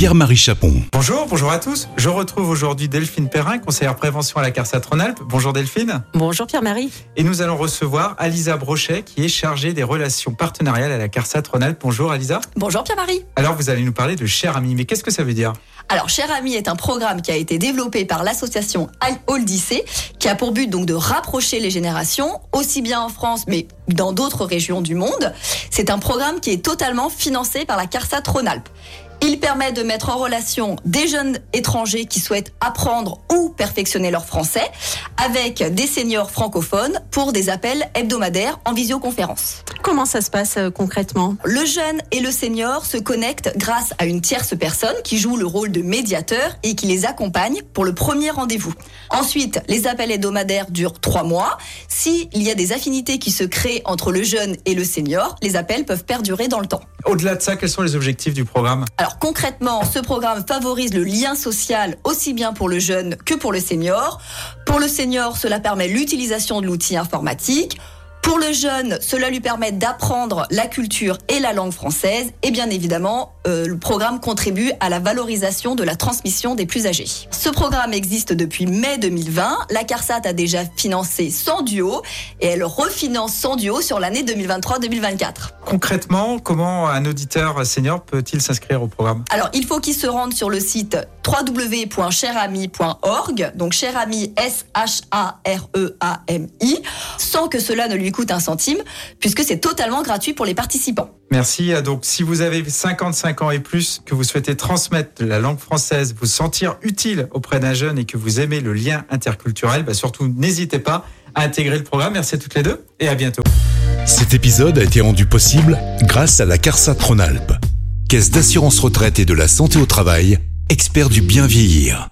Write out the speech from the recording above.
Pierre-Marie Chapon. Bonjour, bonjour à tous. Je retrouve aujourd'hui Delphine Perrin, conseillère prévention à la CARSAT Rhône-Alpes. Bonjour Delphine. Bonjour Pierre-Marie. Et nous allons recevoir Alisa Brochet, qui est chargée des relations partenariales à la CARSAT Rhône-Alpes. Bonjour Alisa. Bonjour Pierre-Marie. Alors vous allez nous parler de Cher Ami, mais qu'est-ce que ça veut dire? Alors Cher Ami est un programme qui a été développé par l'association Oldissé, qui a pour but donc de rapprocher les générations, aussi bien en France mais dans d'autres régions du monde. C'est un programme qui est totalement financé par la CARSAT Rhône-Alpes. Il permet de mettre en relation des jeunes étrangers qui souhaitent apprendre ou perfectionner leur français avec des seniors francophones pour des appels hebdomadaires en visioconférence. Comment ça se passe euh, concrètement? Le jeune et le senior se connectent grâce à une tierce personne qui joue le rôle de médiateur et qui les accompagne pour le premier rendez-vous. Ensuite, les appels hebdomadaires durent trois mois. S'il y a des affinités qui se créent entre le jeune et le senior, les appels peuvent perdurer dans le temps. Au-delà de ça, quels sont les objectifs du programme? Alors concrètement, ce programme favorise le lien social aussi bien pour le jeune que pour le senior. Pour le senior, cela permet l'utilisation de l'outil informatique. Pour le jeune, cela lui permet d'apprendre la culture et la langue française. Et bien évidemment, euh, le programme contribue à la valorisation de la transmission des plus âgés. Ce programme existe depuis mai 2020. La CARSAT a déjà financé 100 duos et elle refinance 100 duos sur l'année 2023-2024. Concrètement, comment un auditeur senior peut-il s'inscrire au programme? Alors, il faut qu'il se rende sur le site www.cherami.org, donc cherami S-H-A-R-E-A-M-I, sans que cela ne lui coûte un centime, puisque c'est totalement gratuit pour les participants. Merci. Donc, si vous avez 55 ans et plus, que vous souhaitez transmettre la langue française, vous sentir utile auprès d'un jeune et que vous aimez le lien interculturel, bah surtout n'hésitez pas à intégrer le programme. Merci à toutes les deux et à bientôt. Cet épisode a été rendu possible grâce à la CARSAT Rhône-Alpes, Caisse d'assurance retraite et de la santé au travail, expert du bien vieillir.